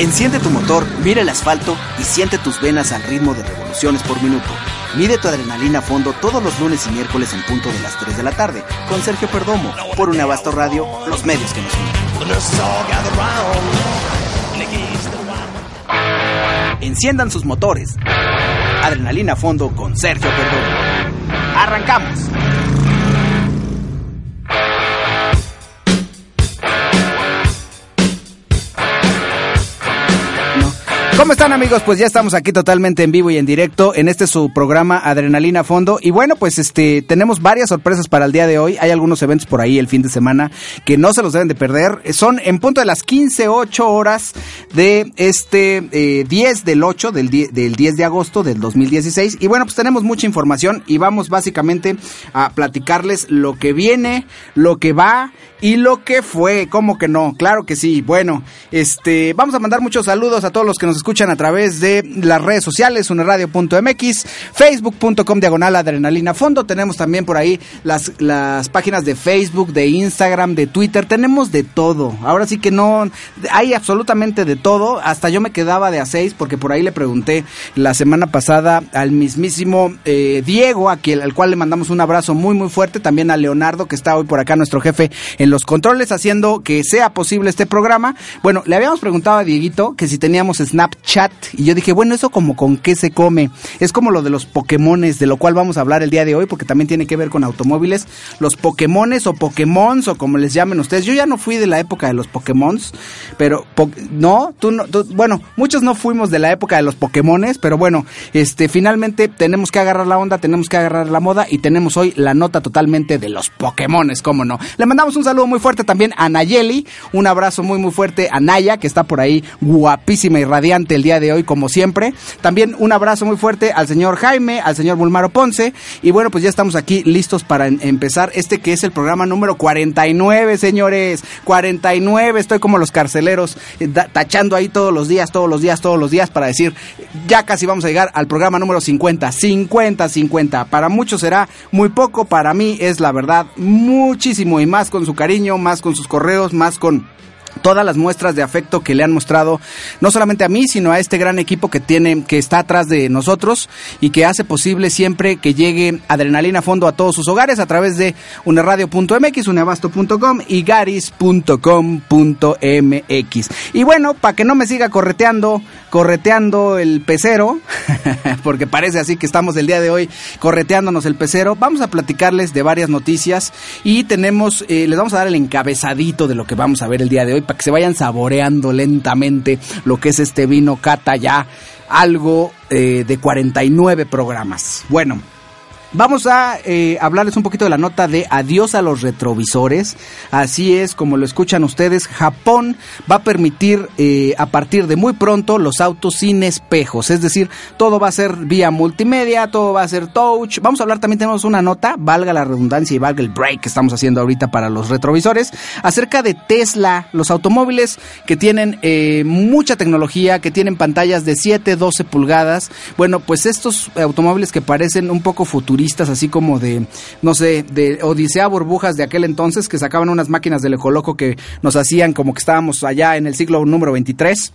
Enciende tu motor, mira el asfalto y siente tus venas al ritmo de revoluciones por minuto. Mide tu adrenalina a fondo todos los lunes y miércoles en punto de las 3 de la tarde con Sergio Perdomo por un Abasto Radio, los medios que nos unen. Enciendan sus motores. Adrenalina a fondo con Sergio Perdomo. ¡Arrancamos! ¿Cómo están amigos? Pues ya estamos aquí totalmente en vivo y en directo en este su programa Adrenalina Fondo y bueno pues este tenemos varias sorpresas para el día de hoy. Hay algunos eventos por ahí el fin de semana que no se los deben de perder. Son en punto de las 15 8 horas de este eh, 10 del 8 del, del 10 de agosto del 2016 y bueno pues tenemos mucha información y vamos básicamente a platicarles lo que viene, lo que va y lo que fue. ¿Cómo que no? Claro que sí. Bueno, este vamos a mandar muchos saludos a todos los que nos escuchan a través de las redes sociales, uneradio.mx, facebook.com diagonal adrenalina fondo. Tenemos también por ahí las, las páginas de Facebook, de Instagram, de Twitter. Tenemos de todo. Ahora sí que no, hay absolutamente de todo. Hasta yo me quedaba de a seis porque por ahí le pregunté la semana pasada al mismísimo eh, Diego, a quien, al cual le mandamos un abrazo muy, muy fuerte. También a Leonardo, que está hoy por acá, nuestro jefe en los controles, haciendo que sea posible este programa. Bueno, le habíamos preguntado a Dieguito que si teníamos Snap chat y yo dije, bueno, eso como con qué se come. Es como lo de los Pokémones, de lo cual vamos a hablar el día de hoy porque también tiene que ver con automóviles. Los Pokémones o Pokémons o como les llamen ustedes. Yo ya no fui de la época de los Pokémons, pero no, tú no, bueno, muchos no fuimos de la época de los Pokémones, pero bueno, este finalmente tenemos que agarrar la onda, tenemos que agarrar la moda y tenemos hoy la nota totalmente de los Pokémones, cómo no. Le mandamos un saludo muy fuerte también a Nayeli, un abrazo muy muy fuerte a Naya que está por ahí guapísima y radiante el día de hoy, como siempre. También un abrazo muy fuerte al señor Jaime, al señor Bulmaro Ponce. Y bueno, pues ya estamos aquí listos para empezar este que es el programa número 49, señores. 49, estoy como los carceleros, eh, tachando ahí todos los días, todos los días, todos los días para decir, ya casi vamos a llegar al programa número 50. 50, 50. Para muchos será muy poco, para mí es la verdad muchísimo y más con su cariño, más con sus correos, más con todas las muestras de afecto que le han mostrado no solamente a mí sino a este gran equipo que tiene que está atrás de nosotros y que hace posible siempre que llegue adrenalina a fondo a todos sus hogares a través de uneradio.mx, uneabasto.com y garis.com.mx. Y bueno, para que no me siga correteando, correteando el pecero, porque parece así que estamos el día de hoy correteándonos el pecero, vamos a platicarles de varias noticias y tenemos eh, les vamos a dar el encabezadito de lo que vamos a ver el día de hoy para que se vayan saboreando lentamente lo que es este vino cata ya algo eh, de 49 programas. Bueno, Vamos a eh, hablarles un poquito de la nota de adiós a los retrovisores. Así es, como lo escuchan ustedes, Japón va a permitir eh, a partir de muy pronto los autos sin espejos. Es decir, todo va a ser vía multimedia, todo va a ser touch. Vamos a hablar también, tenemos una nota, valga la redundancia y valga el break que estamos haciendo ahorita para los retrovisores, acerca de Tesla, los automóviles que tienen eh, mucha tecnología, que tienen pantallas de 7, 12 pulgadas. Bueno, pues estos automóviles que parecen un poco futuristas así como de, no sé, de Odisea Burbujas de aquel entonces que sacaban unas máquinas del Ecoloco que nos hacían como que estábamos allá en el siglo número 23.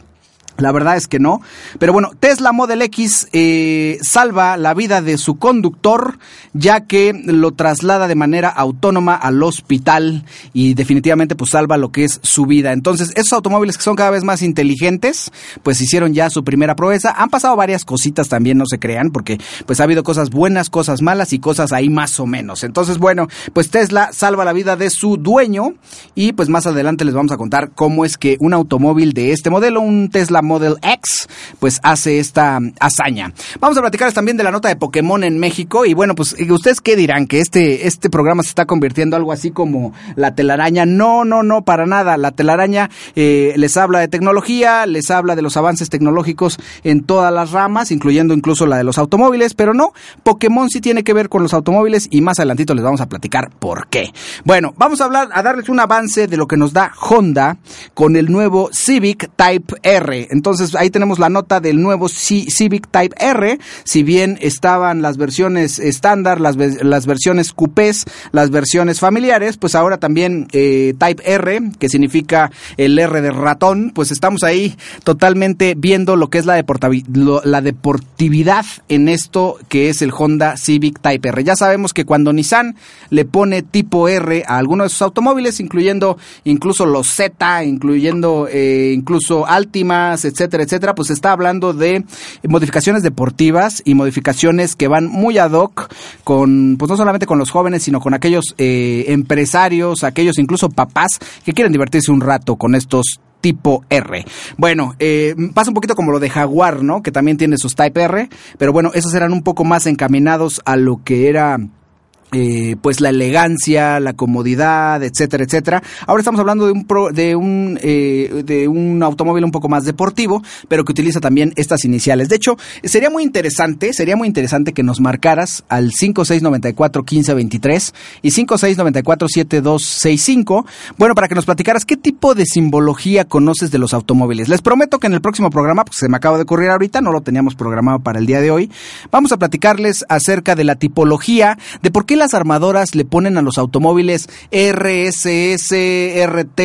La verdad es que no. Pero bueno, Tesla Model X eh, salva la vida de su conductor ya que lo traslada de manera autónoma al hospital y definitivamente pues salva lo que es su vida. Entonces, esos automóviles que son cada vez más inteligentes, pues hicieron ya su primera proeza. Han pasado varias cositas también, no se crean, porque pues ha habido cosas buenas, cosas malas y cosas ahí más o menos. Entonces, bueno, pues Tesla salva la vida de su dueño y pues más adelante les vamos a contar cómo es que un automóvil de este modelo, un Tesla Model X, pues hace esta hazaña. Vamos a platicarles también de la nota de Pokémon en México y bueno, pues ustedes qué dirán que este este programa se está convirtiendo algo así como la telaraña. No, no, no, para nada. La telaraña eh, les habla de tecnología, les habla de los avances tecnológicos en todas las ramas, incluyendo incluso la de los automóviles, pero no, Pokémon sí tiene que ver con los automóviles y más adelantito les vamos a platicar por qué. Bueno, vamos a hablar, a darles un avance de lo que nos da Honda con el nuevo Civic Type R. Entonces ahí tenemos la nota del nuevo Civic Type R, si bien estaban las versiones estándar, las, las versiones coupés, las versiones familiares, pues ahora también eh, Type R, que significa el R de ratón, pues estamos ahí totalmente viendo lo que es la, la deportividad en esto que es el Honda Civic Type R. Ya sabemos que cuando Nissan le pone tipo R a alguno de sus automóviles, incluyendo incluso los Z, incluyendo eh, incluso Etcétera, etcétera, pues está hablando de modificaciones deportivas y modificaciones que van muy ad hoc con, pues no solamente con los jóvenes, sino con aquellos eh, empresarios, aquellos incluso papás que quieren divertirse un rato con estos tipo R. Bueno, eh, pasa un poquito como lo de Jaguar, ¿no? Que también tiene sus Type R, pero bueno, esos eran un poco más encaminados a lo que era eh, pues la elegancia, la comodidad, etcétera, etcétera. Ahora estamos hablando de un de un eh, de un automóvil un poco más deportivo, pero que utiliza también estas iniciales. De hecho, sería muy interesante, sería muy interesante que nos marcaras al 5694-1523 y 5694-7265, bueno, para que nos platicaras qué tipo de simbología conoces de los automóviles. Les prometo que en el próximo programa, pues se me acaba de ocurrir ahorita, no lo teníamos programado para el día de hoy, vamos a platicarles acerca de la tipología, de por qué las armadoras le ponen a los automóviles RSS, RT,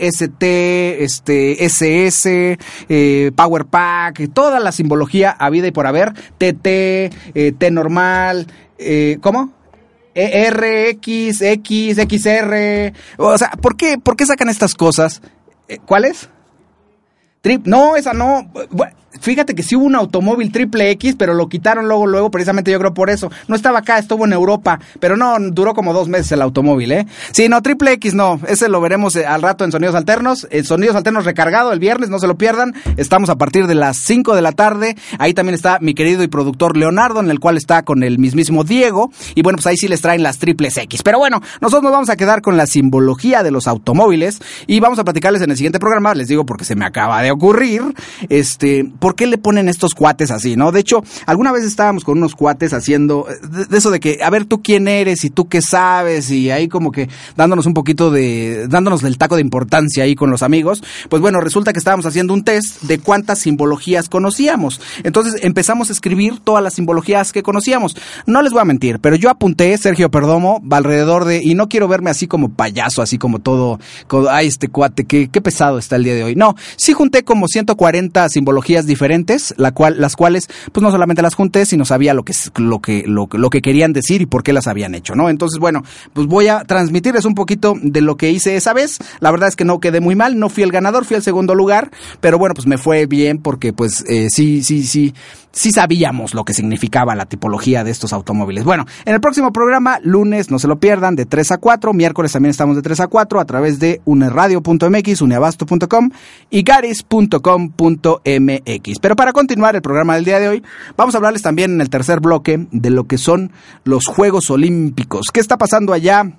ST, este, SS, eh, Power Pack, toda la simbología habida y por haber, TT, eh, T normal, eh, ¿cómo? E, RX, X, XR, o sea, ¿por qué, por qué sacan estas cosas? ¿Cuáles? Trip, no, esa no. Fíjate que sí hubo un automóvil triple X, pero lo quitaron luego, luego, precisamente yo creo por eso. No estaba acá, estuvo en Europa, pero no, duró como dos meses el automóvil, ¿eh? Sí, no, triple X no, ese lo veremos eh, al rato en Sonidos Alternos. Sonidos Alternos recargado el viernes, no se lo pierdan. Estamos a partir de las 5 de la tarde. Ahí también está mi querido y productor Leonardo, en el cual está con el mismísimo Diego. Y bueno, pues ahí sí les traen las triples X. Pero bueno, nosotros nos vamos a quedar con la simbología de los automóviles y vamos a platicarles en el siguiente programa, les digo porque se me acaba de ocurrir, este, ¿por qué le ponen estos cuates así, no? De hecho, alguna vez estábamos con unos cuates haciendo de, eso de que, a ver, tú quién eres y tú qué sabes y ahí como que dándonos un poquito de, dándonos el taco de importancia ahí con los amigos. Pues bueno, resulta que estábamos haciendo un test de cuántas simbologías conocíamos. Entonces empezamos a escribir todas las simbologías que conocíamos. No les voy a mentir, pero yo apunté, Sergio Perdomo, alrededor de, y no quiero verme así como payaso, así como todo, ay, este cuate, qué, qué pesado está el día de hoy. No, sí junté como 140 simbologías diferentes, la cual, las cuales, pues no solamente las junté, sino sabía lo que, lo que, lo, lo que querían decir y por qué las habían hecho, ¿no? Entonces, bueno, pues voy a transmitirles un poquito de lo que hice esa vez. La verdad es que no quedé muy mal, no fui el ganador, fui el segundo lugar, pero bueno, pues me fue bien porque pues eh, sí, sí, sí, sí sabíamos lo que significaba la tipología de estos automóviles. Bueno, en el próximo programa, lunes, no se lo pierdan, de 3 a 4, miércoles también estamos de 3 a 4 a través de uneradio.mx, uneabasto.com y garis.com.mx. Pero para continuar el programa del día de hoy, vamos a hablarles también en el tercer bloque de lo que son los Juegos Olímpicos. ¿Qué está pasando allá?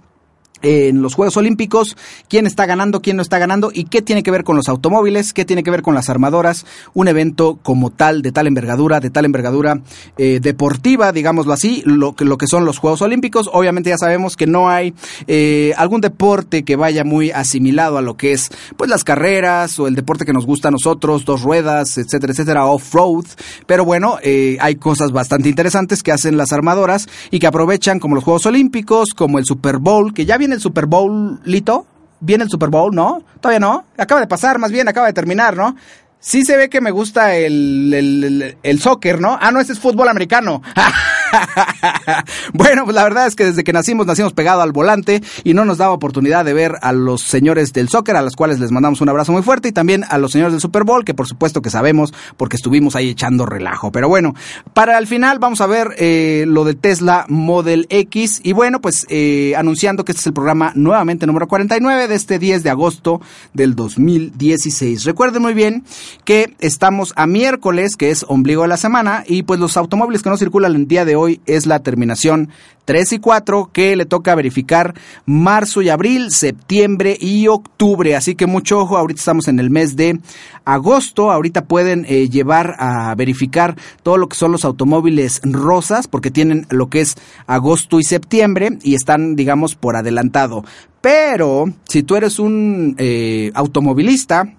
En los Juegos Olímpicos, quién está ganando, quién no está ganando y qué tiene que ver con los automóviles, qué tiene que ver con las armadoras, un evento como tal, de tal envergadura, de tal envergadura eh, deportiva, digámoslo así, lo que, lo que son los Juegos Olímpicos. Obviamente ya sabemos que no hay eh, algún deporte que vaya muy asimilado a lo que es pues las carreras o el deporte que nos gusta a nosotros, dos ruedas, etcétera, etcétera, off-road. Pero bueno, eh, hay cosas bastante interesantes que hacen las armadoras y que aprovechan como los Juegos Olímpicos, como el Super Bowl, que ya viene el Super Bowl, Lito? ¿Viene el Super Bowl, no? ¿Todavía no? Acaba de pasar, más bien, acaba de terminar, ¿no? Sí se ve que me gusta el, el, el, soccer, ¿no? Ah, no, ese es fútbol americano. bueno, pues la verdad es que desde que nacimos, nacimos pegado al volante y no nos daba oportunidad de ver a los señores del soccer, a los cuales les mandamos un abrazo muy fuerte, y también a los señores del Super Bowl, que por supuesto que sabemos porque estuvimos ahí echando relajo. Pero bueno, para el final vamos a ver eh, lo de Tesla Model X y bueno, pues eh, anunciando que este es el programa nuevamente número 49 de este 10 de agosto del 2016. Recuerden muy bien que estamos a miércoles, que es ombligo de la semana, y pues los automóviles que no circulan el día de hoy es la terminación 3 y 4 que le toca verificar marzo y abril, septiembre y octubre. Así que mucho ojo, ahorita estamos en el mes de agosto, ahorita pueden eh, llevar a verificar todo lo que son los automóviles rosas porque tienen lo que es agosto y septiembre y están digamos por adelantado. Pero si tú eres un eh, automovilista,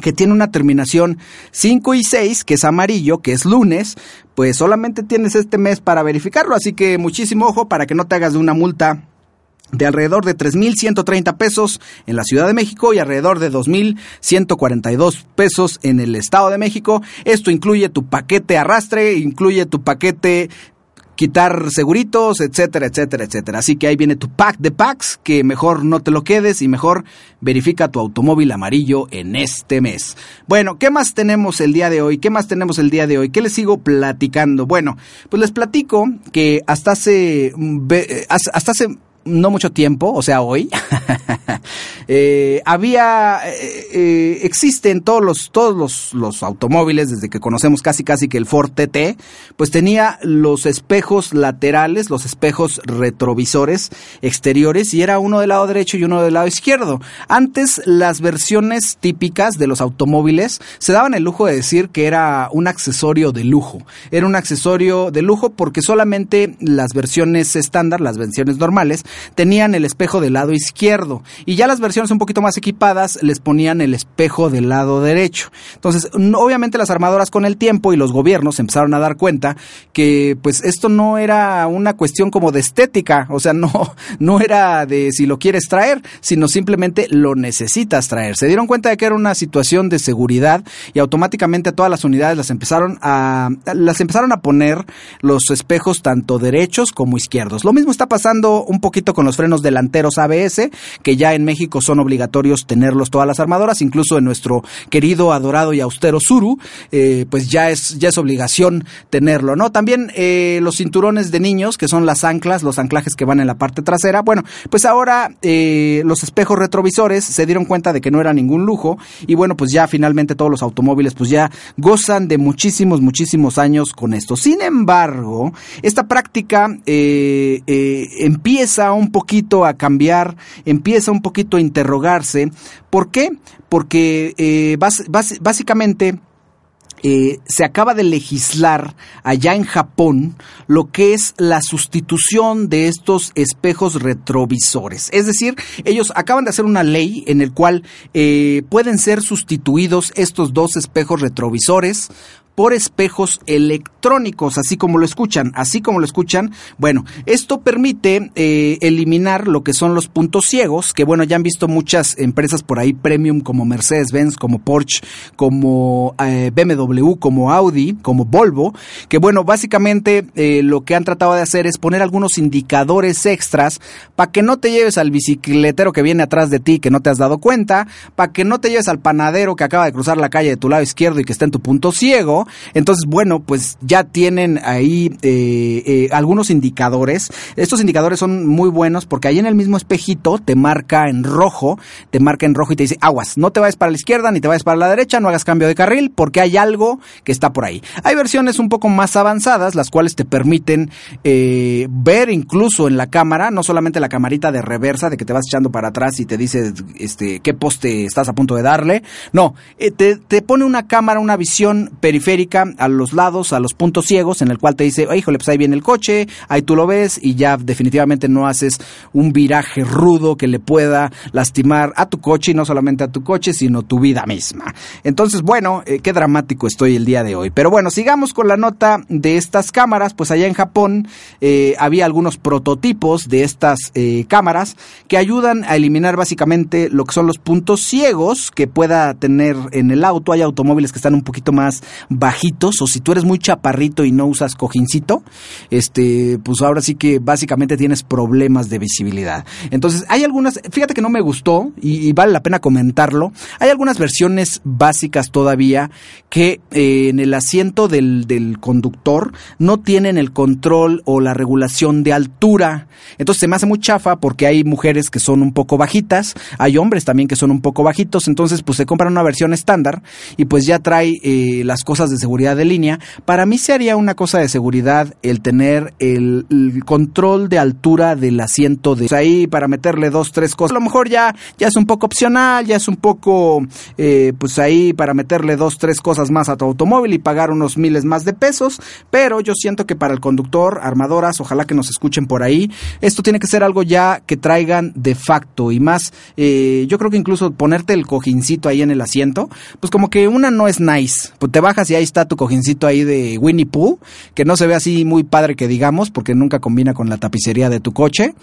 que tiene una terminación 5 y 6, que es amarillo, que es lunes, pues solamente tienes este mes para verificarlo, así que muchísimo ojo para que no te hagas de una multa de alrededor de 3.130 pesos en la Ciudad de México y alrededor de 2.142 pesos en el Estado de México. Esto incluye tu paquete arrastre, incluye tu paquete quitar seguritos, etcétera, etcétera, etcétera. Así que ahí viene tu pack de packs, que mejor no te lo quedes y mejor verifica tu automóvil amarillo en este mes. Bueno, ¿qué más tenemos el día de hoy? ¿Qué más tenemos el día de hoy? ¿Qué les sigo platicando? Bueno, pues les platico que hasta hace, mm, hasta hace no mucho tiempo, o sea, hoy, eh, había, eh, eh, existen todos los, todos los, los, automóviles, desde que conocemos casi casi que el Ford TT, pues tenía los espejos laterales, los espejos retrovisores exteriores, y era uno del lado derecho y uno del lado izquierdo. Antes, las versiones típicas de los automóviles se daban el lujo de decir que era un accesorio de lujo. Era un accesorio de lujo porque solamente las versiones estándar, las versiones normales, tenían el espejo del lado izquierdo y ya las versiones un poquito más equipadas les ponían el espejo del lado derecho. Entonces, obviamente las armadoras con el tiempo y los gobiernos empezaron a dar cuenta que pues esto no era una cuestión como de estética, o sea, no no era de si lo quieres traer, sino simplemente lo necesitas traer. Se dieron cuenta de que era una situación de seguridad y automáticamente todas las unidades las empezaron a las empezaron a poner los espejos tanto derechos como izquierdos. Lo mismo está pasando un poquito con los frenos delanteros ABS, que ya en México son obligatorios tenerlos todas las armadoras, incluso en nuestro querido, adorado y austero Suru, eh, pues ya es, ya es obligación tenerlo, ¿no? También eh, los cinturones de niños, que son las anclas, los anclajes que van en la parte trasera, bueno, pues ahora eh, los espejos retrovisores se dieron cuenta de que no era ningún lujo y bueno, pues ya finalmente todos los automóviles pues ya gozan de muchísimos, muchísimos años con esto. Sin embargo, esta práctica empieza un poquito a cambiar, empieza un poquito a interrogarse. ¿Por qué? Porque eh, básicamente eh, se acaba de legislar allá en Japón lo que es la sustitución de estos espejos retrovisores. Es decir, ellos acaban de hacer una ley en el cual eh, pueden ser sustituidos estos dos espejos retrovisores por espejos electrónicos, así como lo escuchan, así como lo escuchan. Bueno, esto permite eh, eliminar lo que son los puntos ciegos, que bueno, ya han visto muchas empresas por ahí premium como Mercedes-Benz, como Porsche, como eh, BMW, como Audi, como Volvo, que bueno, básicamente eh, lo que han tratado de hacer es poner algunos indicadores extras para que no te lleves al bicicletero que viene atrás de ti que no te has dado cuenta, para que no te lleves al panadero que acaba de cruzar la calle de tu lado izquierdo y que está en tu punto ciego, entonces, bueno, pues ya tienen ahí eh, eh, algunos indicadores. Estos indicadores son muy buenos porque ahí en el mismo espejito te marca en rojo, te marca en rojo y te dice, aguas, no te vayas para la izquierda ni te vayas para la derecha, no hagas cambio de carril porque hay algo que está por ahí. Hay versiones un poco más avanzadas, las cuales te permiten eh, ver incluso en la cámara, no solamente la camarita de reversa, de que te vas echando para atrás y te dice este, qué poste estás a punto de darle. No, te, te pone una cámara, una visión periférica a los lados, a los puntos ciegos, en el cual te dice, oh, híjole, pues ahí viene el coche, ahí tú lo ves y ya definitivamente no haces un viraje rudo que le pueda lastimar a tu coche y no solamente a tu coche, sino tu vida misma. Entonces, bueno, eh, qué dramático estoy el día de hoy. Pero bueno, sigamos con la nota de estas cámaras, pues allá en Japón eh, había algunos prototipos de estas eh, cámaras que ayudan a eliminar básicamente lo que son los puntos ciegos que pueda tener en el auto. Hay automóviles que están un poquito más bajitos o si tú eres muy chaparrito y no usas cojincito, este, pues ahora sí que básicamente tienes problemas de visibilidad. Entonces, hay algunas, fíjate que no me gustó y, vale la pena comentarlo, hay algunas versiones básicas todavía que eh, en el asiento del, del conductor no tienen el control o la regulación de altura. Entonces se me hace muy chafa porque hay mujeres que son un poco bajitas, hay hombres también que son un poco bajitos, entonces pues se compran una versión estándar y pues ya trae eh, las cosas de seguridad de línea, para mí se haría una cosa de seguridad el tener el, control de altura del asiento de ahí para meterle dos, tres cosas. A lo mejor ya, ya es un poco opcional, ya es un poco, eh, pues ahí para meterle dos, tres cosas más a tu automóvil y pagar unos miles más de pesos, pero yo siento que para el conductor, armadoras, ojalá que nos escuchen por ahí, esto tiene que ser algo ya que traigan de facto y más, eh, yo creo que incluso ponerte el cojincito ahí en el asiento, pues como que una no es nice, pues te bajas y ahí está tu cojincito ahí de Winnie Pooh, que no se ve así muy padre que digamos, porque nunca combina con la tapicería de tu coche,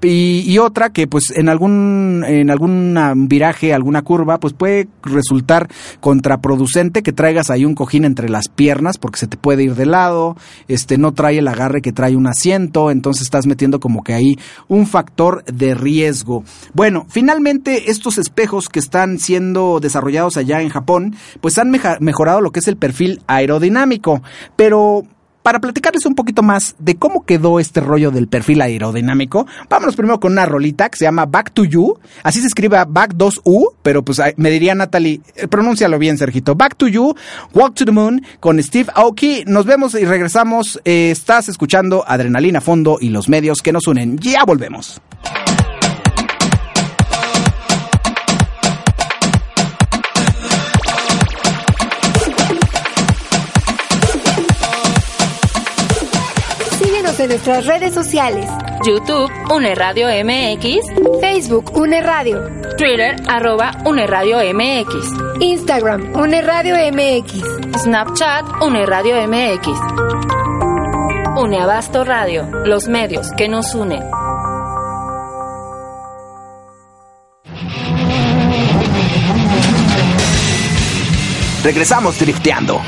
y, otra que pues en algún, en algún viraje, alguna curva, pues puede resultar contraproducente que traigas ahí un cojín entre las piernas, porque se te puede ir de lado, este no trae el agarre que trae un asiento, entonces estás metiendo como que ahí un factor de riesgo. Bueno, finalmente estos espejos que están siendo desarrollados allá en Japón, pues han mejorado lo que es el perfil aerodinámico, pero para platicarles un poquito más de cómo quedó este rollo del perfil aerodinámico, vámonos primero con una rolita que se llama Back to You. Así se escribe Back 2U, pero pues me diría Natalie, eh, pronúncialo bien, Sergito. Back to You, Walk to the Moon con Steve Aoki. Nos vemos y regresamos. Eh, estás escuchando Adrenalina Fondo y los medios que nos unen. Ya volvemos. En nuestras redes sociales. YouTube, Une Radio MX. Facebook, Une Radio. Twitter, arroba Une Radio MX. Instagram, Une Radio MX. Snapchat, Une Radio MX. Une Abasto Radio, los medios que nos unen. Regresamos drifteando.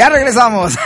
Ya regresamos.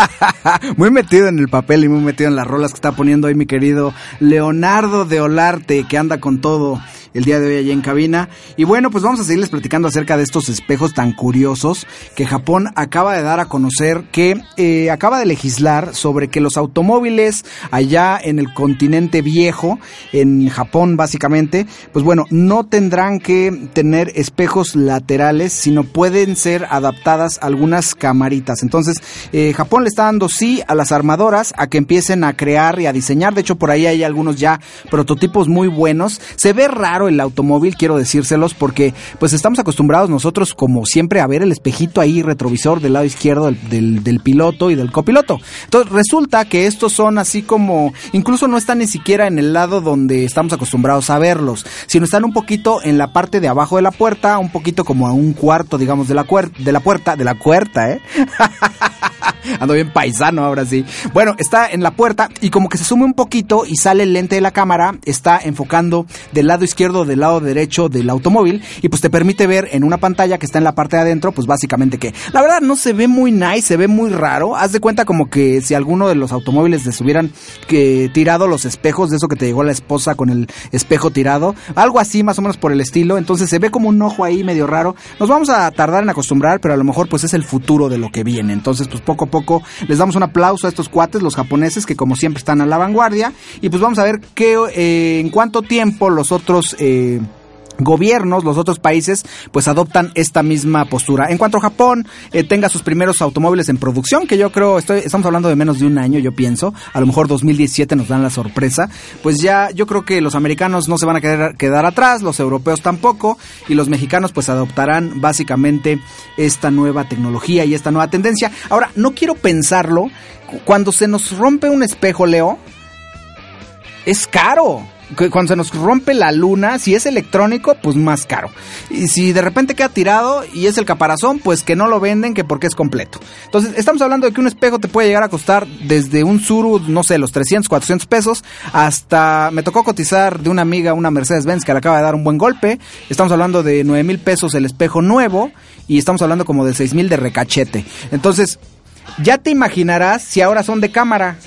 muy metido en el papel y muy metido en las rolas que está poniendo ahí mi querido Leonardo de Olarte, que anda con todo el día de hoy allá en cabina. Y bueno, pues vamos a seguirles platicando acerca de estos espejos tan curiosos que Japón acaba de dar a conocer que eh, acaba de legislar sobre que los automóviles allá en el continente viejo, en Japón básicamente, pues bueno, no tendrán que tener espejos laterales, sino pueden ser adaptadas algunas camaritas. Entonces, eh, Japón le está dando sí a las armadoras a que empiecen a crear y a diseñar. De hecho, por ahí hay algunos ya prototipos muy buenos. Se ve raro el automóvil, quiero decírselos, porque pues estamos acostumbrados nosotros como siempre a ver el espejito ahí retrovisor del lado izquierdo del, piloto y del copiloto. Entonces resulta que estos son así como, incluso no están ni siquiera en el lado donde estamos acostumbrados a verlos, sino están un poquito en la parte de abajo de la puerta, un poquito como a un cuarto, digamos, de la, de la puerta, de la puerta, ¿eh? Ando bien paisano ahora sí. Bueno, está en la puerta y como que se sume un poquito y sale el lente de la cámara, está enfocando del lado izquierdo, del lado derecho del automóvil y pues te permite ver en una pantalla que está en la parte de adentro, pues básicamente que la verdad no se ve muy nice, se ve muy raro. Haz de cuenta como que si alguno de los automóviles les hubieran que tirado los espejos, de eso que te llegó la esposa con el espejo tirado, algo así más o menos por el estilo. Entonces se ve como un ojo ahí medio raro. Nos vamos a tardar en acostumbrar, pero a lo mejor pues es el futuro de lo que viene. Entonces pues poco a poco les damos un aplauso a estos cuates, los japoneses, que como siempre están a la vanguardia. Y pues vamos a ver qué, eh, en cuánto tiempo los otros... Eh, gobiernos, los otros países, pues adoptan esta misma postura. En cuanto a Japón, eh, tenga sus primeros automóviles en producción, que yo creo, estamos hablando de menos de un año, yo pienso, a lo mejor 2017 nos dan la sorpresa, pues ya yo creo que los americanos no se van a quedar atrás, los europeos tampoco, y los mexicanos pues adoptarán básicamente esta nueva tecnología y esta nueva tendencia. Ahora, no quiero pensarlo, cuando se nos rompe un espejo, Leo, es caro cuando se nos rompe la luna, si es electrónico, pues más caro. Y si de repente queda tirado y es el caparazón, pues que no lo venden, que porque es completo. Entonces, estamos hablando de que un espejo te puede llegar a costar desde un Suru, no sé, los 300, 400 pesos, hasta, me tocó cotizar de una amiga una Mercedes-Benz que le acaba de dar un buen golpe. Estamos hablando de 9 mil pesos el espejo nuevo y estamos hablando como de 6 mil de recachete. Entonces, ya te imaginarás si ahora son de cámara.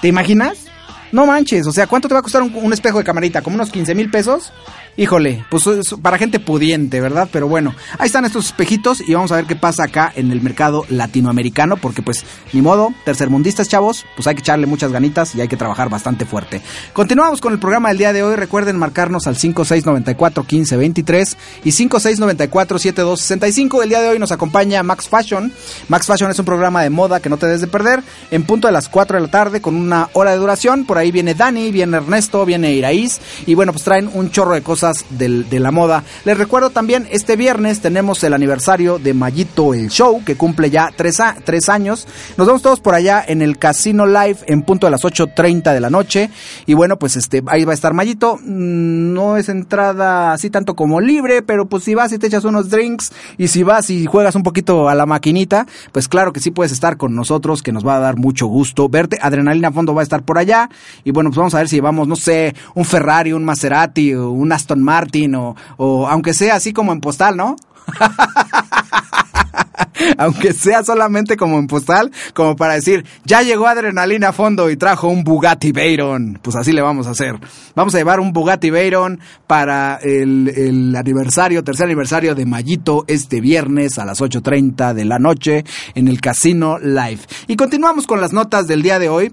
¿Te imaginas? No manches, o sea, ¿cuánto te va a costar un, espejo de camarita? ¿Como unos 15 mil pesos? Híjole, pues es para gente pudiente, ¿verdad? Pero bueno, ahí están estos espejitos y vamos a ver qué pasa acá en el mercado latinoamericano, porque pues ni modo, tercermundistas chavos, pues hay que echarle muchas ganitas y hay que trabajar bastante fuerte. Continuamos con el programa del día de hoy, recuerden marcarnos al 5694 1523 y 5694 7265. El día de hoy nos acompaña Max Fashion. Max Fashion es un programa de moda que no te debes de perder, en punto de las 4 de la tarde con una hora de duración. Por ahí viene Dani, viene Ernesto, viene Iraíz y bueno, pues traen un chorro de cosas de la moda. Les recuerdo también, este viernes tenemos el aniversario de Mayito el Show, que cumple ya tres, a, tres años. Nos vemos todos por allá en el Casino Live en punto de las 8.30 de la noche. Y bueno, pues este ahí va a estar Mayito. Mm, no es entrada así tanto como libre, pero pues si vas y te echas unos drinks y si vas y juegas un poquito a la maquinita, pues claro que sí puedes estar con nosotros, que nos va a dar mucho gusto verte. Adrenalina Fondo va a estar por allá. Y bueno, pues vamos a ver si llevamos, no sé, un Ferrari, un Maserati, o un Aston Martin o, o aunque sea así como en postal, ¿no? aunque sea solamente como en postal, como para decir, ya llegó Adrenalina a fondo y trajo un Bugatti Veyron. Pues así le vamos a hacer. Vamos a llevar un Bugatti Veyron para el, el aniversario, tercer aniversario de Mayito este viernes a las 8.30 de la noche en el Casino Live. Y continuamos con las notas del día de hoy.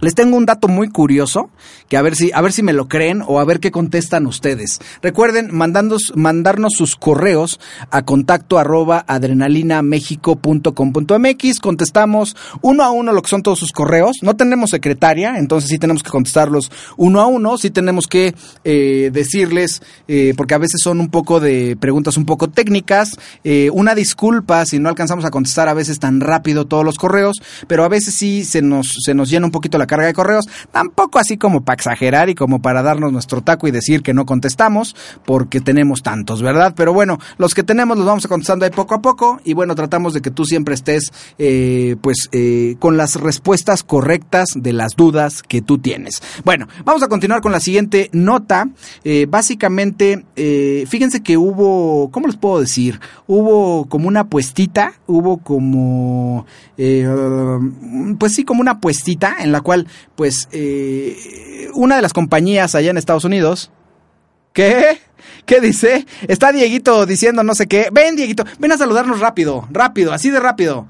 Les tengo un dato muy curioso que a ver si a ver si me lo creen o a ver qué contestan ustedes. Recuerden mandarnos, mandarnos sus correos a contacto arroba adrenalinamexico.com.mx. Contestamos uno a uno lo que son todos sus correos. No tenemos secretaria, entonces sí tenemos que contestarlos uno a uno. Sí tenemos que eh, decirles, eh, porque a veces son un poco de preguntas un poco técnicas. Eh, una disculpa si no alcanzamos a contestar a veces tan rápido todos los correos, pero a veces sí se nos, se nos llena un poquito la carga de correos. Tampoco así como para exagerar y como para darnos nuestro taco y decir que no contestamos, porque tenemos tantos, ¿verdad? Pero bueno, los que tenemos los vamos a contestando ahí poco a poco y bueno, tratamos de que tú siempre estés eh, pues eh, con las respuestas correctas de las dudas que tú tienes. Bueno, vamos a continuar con la siguiente nota. Eh, básicamente, eh, fíjense que hubo, ¿cómo les puedo decir? Hubo como una puestita, hubo como, eh, pues sí, como una puestita en la cual, pues, eh, una de las compañías allá en Estados Unidos, ¿qué? ¿Qué dice? Está Dieguito diciendo no sé qué. Ven, Dieguito, ven a saludarnos rápido, rápido, así de rápido.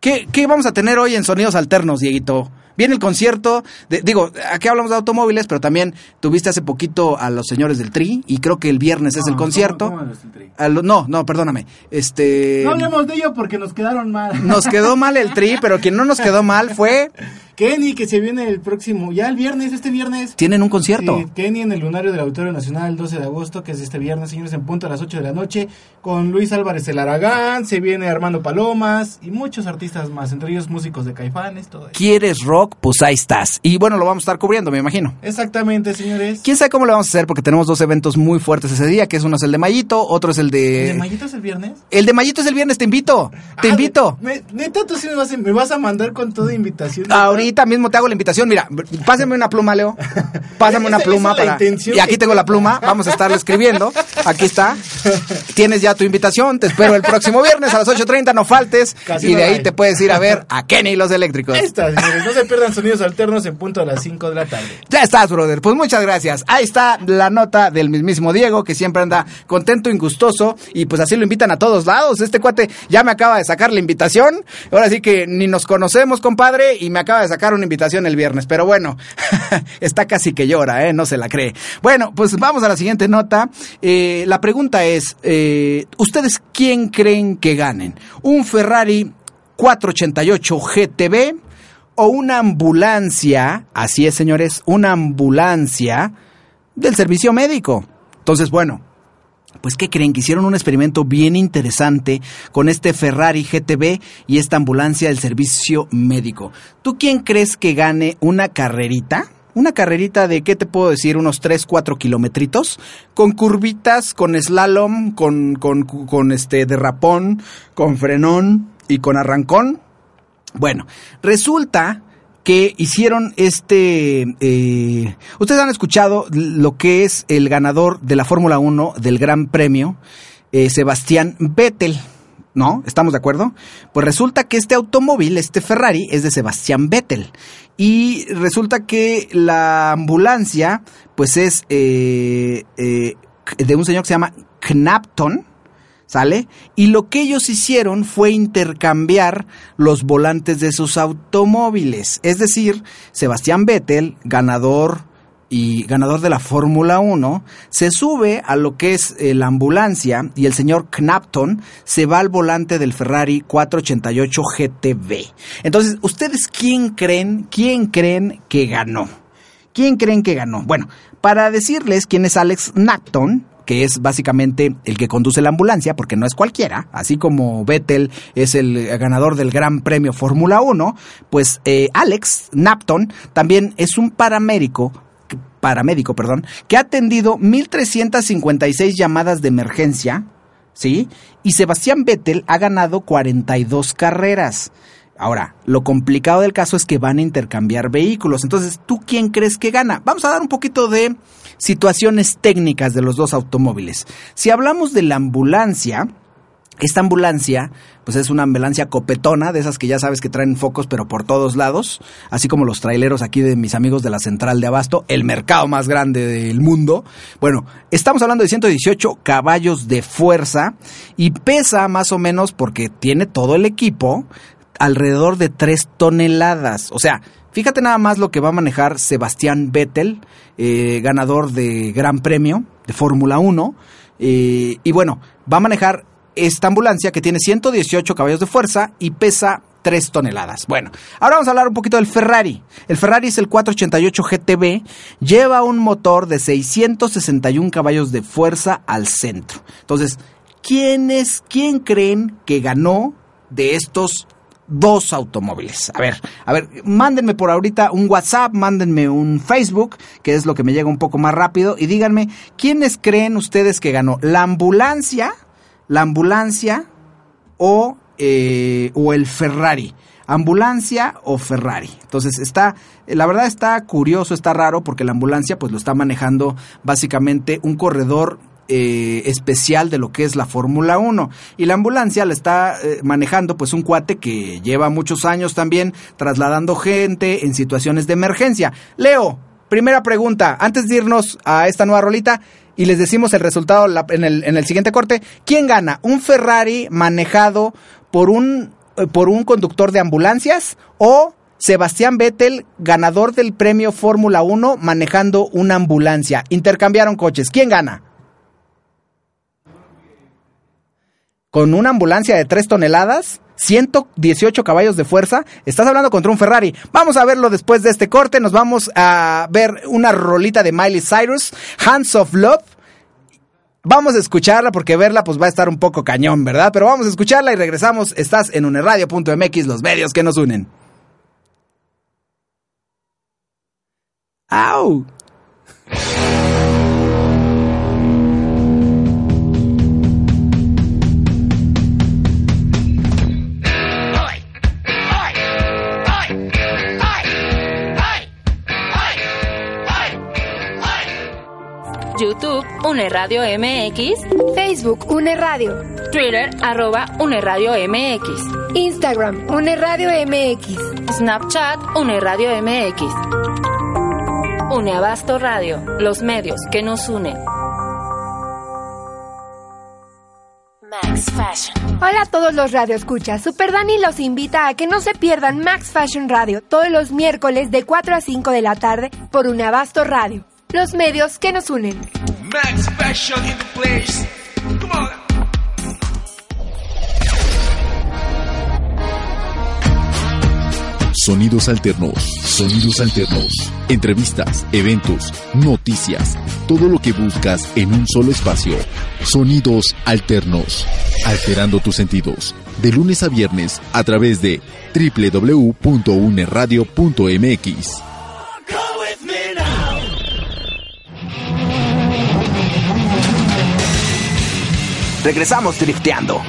¿Qué, qué vamos a tener hoy en Sonidos Alternos, Dieguito? Viene el concierto, de, digo, aquí hablamos de automóviles, pero también tuviste hace poquito a los señores del Tri y creo que el viernes es el concierto. ¿cómo, cómo los del Tri? A lo- no, no, perdóname. Este No hablemos de ello porque nos quedaron mal. nos quedó mal el Tri, pero quien no nos quedó mal fue Kenny, que se viene el próximo, ya el viernes, este viernes. tienen un concierto. Sí, Kenny en el Lunario del Auditorio Nacional el 12 de agosto, que es este viernes, señores, en punto a las 8 de la noche, con Luis Álvarez el Aragán, se viene Armando Palomas y muchos artistas más, entre ellos músicos de Caifanes, todo eso. ¿Quieres rock? Pues ahí estás. Y bueno, lo vamos a estar cubriendo, me imagino. Exactamente, señores. ¿Quién sabe cómo lo vamos a hacer? Porque tenemos dos eventos muy fuertes ese día, que es uno es el de Mayito, otro es el de... ¿De Mayito es el viernes? El de Mayito es el viernes, te invito. Te Ah, invito. me- neta, tú sí me vas, a, me vas a mandar con toda invitación. Ahorita mismo te hago la invitación. Mira, pásame una pluma, Leo. Pásame una pluma para. Y aquí tengo la pluma. Vamos a estarle escribiendo. Aquí está. Tienes ya tu invitación. Te espero el próximo viernes a las 8.30. No faltes. Casi y no de ahí hay. te puedes ir a ver a Kenny y los eléctricos. Ahí está, señores. No se pierdan sonidos alternos en punto a las 5 de la tarde. Ya estás, brother. Pues muchas gracias. Ahí está la nota del mismísimo Diego, que siempre anda contento y gustoso. Y pues así lo invitan a todos lados. Este cuate ya me acaba de sacar la invitación. Ahora sí que ni nos conocemos, compadre, y me acaba de sacar una invitación el viernes. Pero bueno, está casi que llora, ¿eh? No se la cree. Bueno, pues vamos a la siguiente nota. Eh, la pregunta es, eh, ¿ustedes quién creen que ganen? ¿Un Ferrari 488 GTB? o una ambulancia, así es señores, una ambulancia del servicio médico. Entonces, bueno, pues ¿qué creen? Que hicieron un experimento bien interesante con este Ferrari GTB y esta ambulancia del servicio médico. ¿Tú quién crees que gane una carrerita? Una carrerita de, ¿qué te puedo decir? Unos 3, 4 kilometritos, con curvitas, con slalom, con, con, con este derrapón, con frenón y con arrancón. Bueno, resulta que hicieron este... eh, Ustedes han escuchado lo que es el ganador de la Fórmula 1 del Gran Premio, eh, Sebastián Vettel. ¿No? ¿Estamos de acuerdo? Pues resulta que este automóvil, este Ferrari, es de Sebastián Vettel. Y resulta que la ambulancia, pues es eh, de un señor que se llama Knapton, ¿sale? Y lo que ellos hicieron fue intercambiar los volantes de sus automóviles. Es decir, Sebastián Vettel, ganador y ganador de la Fórmula 1, se sube a lo que es eh, la ambulancia y el señor Knapton se va al volante del Ferrari 488 GTB. Entonces, ¿ustedes quién creen, quién creen que ganó? ¿Quién creen que ganó? Bueno, para decirles quién es Alex Knapton, que es básicamente el que conduce la ambulancia, porque no es cualquiera, así como Vettel es el ganador del Gran Premio Fórmula 1, pues eh, Alex Napton también es un paramédico paramédico, perdón, que ha atendido 1.356 llamadas de emergencia, ¿sí? Y Sebastián Vettel ha ganado 42 carreras. Ahora, lo complicado del caso es que van a intercambiar vehículos. Entonces, ¿tú quién crees que gana? Vamos a dar un poquito de situaciones técnicas de los dos automóviles. Si hablamos de la ambulancia, esta ambulancia, pues es una ambulancia copetona, de esas que ya sabes que traen focos, pero por todos lados, así como los traileros aquí de mis amigos de la central de Abasto, el mercado más grande del mundo. Bueno, estamos hablando de 118 caballos de fuerza y pesa más o menos, porque tiene todo el equipo, alrededor de 3 toneladas. O sea, fíjate nada más lo que va a manejar Sebastián Vettel, eh, ganador de Gran Premio de Fórmula 1. Eh, y bueno, va a manejar esta ambulancia que tiene 118 caballos de fuerza y pesa 3 toneladas. Bueno, ahora vamos a hablar un poquito del Ferrari. El Ferrari es el 488 GTB, lleva un motor de 661 caballos de fuerza al centro. Entonces, ¿quién es, quién creen que ganó de estos dos automóviles. A ver, a ver, mándenme por ahorita un WhatsApp, mándenme un Facebook, que es lo que me llega un poco más rápido, y díganme, ¿quiénes creen ustedes que ganó? ¿La ambulancia? ¿La ambulancia o, eh, o el Ferrari? ambulancia o Ferrari. Entonces está, la verdad está curioso, está raro porque la ambulancia pues lo está manejando básicamente un corredor eh, especial de lo que es la Fórmula 1 y la ambulancia la está eh, manejando pues un cuate que lleva muchos años también trasladando gente en situaciones de emergencia. Leo, primera pregunta, antes de irnos a esta nueva rolita y les decimos el resultado en el, en el siguiente corte, ¿quién gana? ¿Un Ferrari manejado por un, eh, por un conductor de ambulancias o Sebastián Vettel, ganador del premio Fórmula 1, manejando una ambulancia? Intercambiaron coches. ¿Quién gana? Con una ambulancia de 3 toneladas, 118 caballos de fuerza, estás hablando contra un Ferrari. Vamos a verlo después de este corte, nos vamos a ver una rolita de Miley Cyrus, Hands of Love. Vamos a escucharla porque verla pues va a estar un poco cañón, ¿verdad? Pero vamos a escucharla y regresamos. Estás en uneradio.mx, los medios que nos unen. ¡Au! YouTube, Une Radio MX. Facebook, Une Radio. Twitter, arroba Une Radio MX. Instagram, Une Radio MX. Snapchat, Une Radio MX. Une Abasto Radio, los medios que nos unen. Max Fashion. Hola a todos los radioescuchas. Super Dani los invita a que no se pierdan Max Fashion Radio todos los miércoles de 4 a 5 de la tarde por un Abasto Radio. Los medios que nos unen. Max Fashion in the place. Come on. Sonidos alternos, sonidos alternos, entrevistas, eventos, noticias, todo lo que buscas en un solo espacio. Sonidos alternos, alterando tus sentidos, de lunes a viernes a través de www.uneradio.mx. Regresamos drifteando.